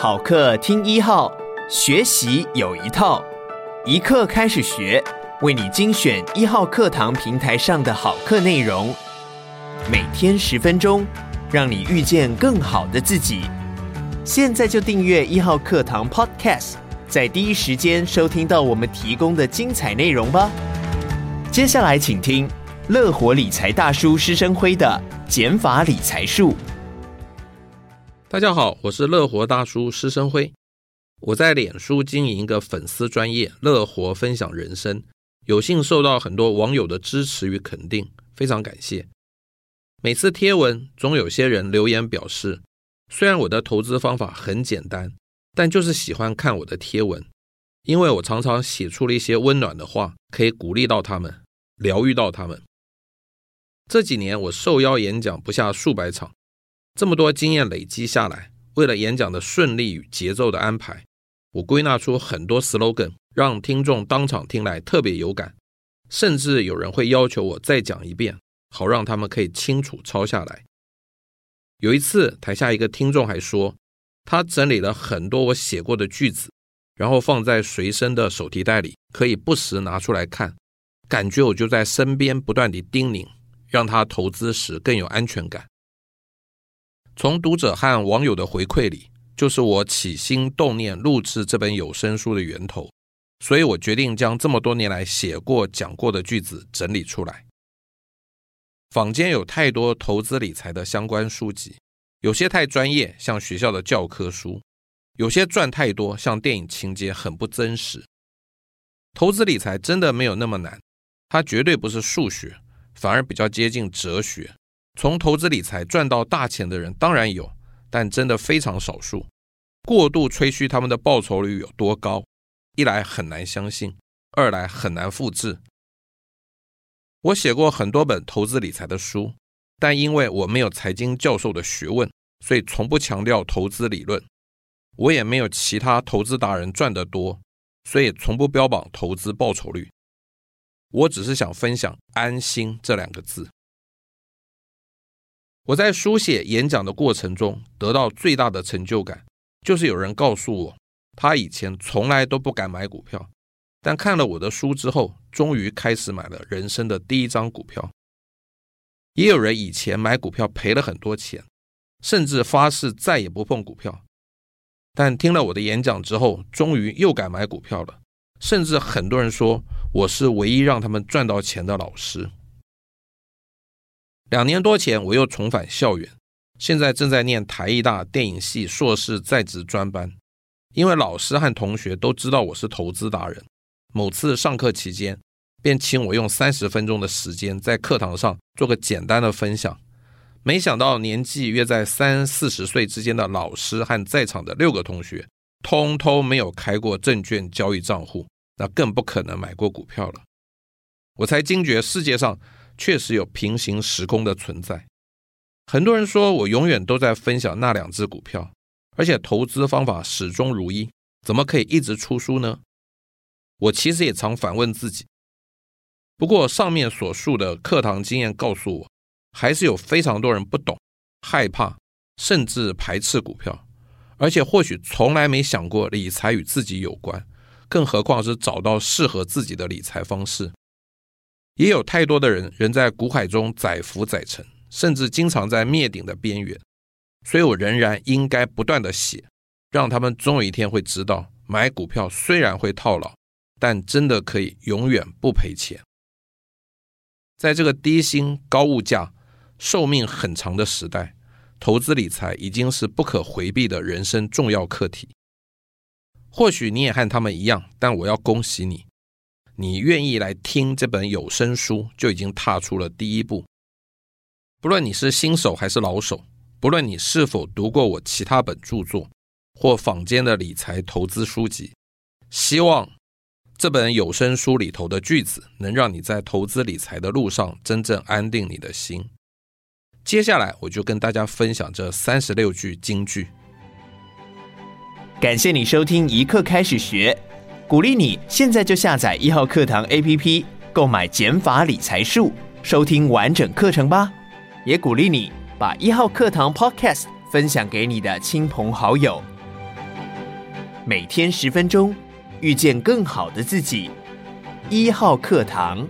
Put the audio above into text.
好课听一号，学习有一套，一课开始学，为你精选一号课堂平台上的好课内容，每天十分钟，让你遇见更好的自己。现在就订阅一号课堂 Podcast，在第一时间收听到我们提供的精彩内容吧。接下来请听乐活理财大叔施生辉的减法理财术。大家好，我是乐活大叔施生辉。我在脸书经营一个粉丝专业“乐活分享人生”，有幸受到很多网友的支持与肯定，非常感谢。每次贴文总有些人留言表示，虽然我的投资方法很简单，但就是喜欢看我的贴文，因为我常常写出了一些温暖的话，可以鼓励到他们，疗愈到他们。这几年我受邀演讲不下数百场。这么多经验累积下来，为了演讲的顺利与节奏的安排，我归纳出很多 slogan，让听众当场听来特别有感，甚至有人会要求我再讲一遍，好让他们可以清楚抄下来。有一次，台下一个听众还说，他整理了很多我写过的句子，然后放在随身的手提袋里，可以不时拿出来看，感觉我就在身边不断地叮咛，让他投资时更有安全感。从读者和网友的回馈里，就是我起心动念录制这本有声书的源头，所以我决定将这么多年来写过、讲过的句子整理出来。坊间有太多投资理财的相关书籍，有些太专业，像学校的教科书；有些赚太多，像电影情节，很不真实。投资理财真的没有那么难，它绝对不是数学，反而比较接近哲学。从投资理财赚到大钱的人当然有，但真的非常少数。过度吹嘘他们的报酬率有多高，一来很难相信，二来很难复制。我写过很多本投资理财的书，但因为我没有财经教授的学问，所以从不强调投资理论。我也没有其他投资达人赚得多，所以从不标榜投资报酬率。我只是想分享“安心”这两个字。我在书写、演讲的过程中得到最大的成就感，就是有人告诉我，他以前从来都不敢买股票，但看了我的书之后，终于开始买了人生的第一张股票。也有人以前买股票赔了很多钱，甚至发誓再也不碰股票，但听了我的演讲之后，终于又敢买股票了。甚至很多人说我是唯一让他们赚到钱的老师。两年多前，我又重返校园，现在正在念台艺大电影系硕士在职专班。因为老师和同学都知道我是投资达人，某次上课期间，便请我用三十分钟的时间在课堂上做个简单的分享。没想到年纪约在三四十岁之间的老师和在场的六个同学，通通没有开过证券交易账户，那更不可能买过股票了。我才惊觉世界上。确实有平行时空的存在。很多人说我永远都在分享那两只股票，而且投资方法始终如一，怎么可以一直出书呢？我其实也常反问自己。不过上面所述的课堂经验告诉我，还是有非常多人不懂、害怕，甚至排斥股票，而且或许从来没想过理财与自己有关，更何况是找到适合自己的理财方式。也有太多的人仍在股海中载浮载沉，甚至经常在灭顶的边缘，所以我仍然应该不断的写，让他们总有一天会知道，买股票虽然会套牢，但真的可以永远不赔钱。在这个低薪、高物价、寿命很长的时代，投资理财已经是不可回避的人生重要课题。或许你也和他们一样，但我要恭喜你。你愿意来听这本有声书，就已经踏出了第一步。不论你是新手还是老手，不论你是否读过我其他本著作或坊间的理财投资书籍，希望这本有声书里头的句子能让你在投资理财的路上真正安定你的心。接下来，我就跟大家分享这三十六句金句。感谢你收听一刻开始学。鼓励你现在就下载一号课堂 APP，购买减法理财术，收听完整课程吧。也鼓励你把一号课堂 Podcast 分享给你的亲朋好友。每天十分钟，遇见更好的自己。一号课堂。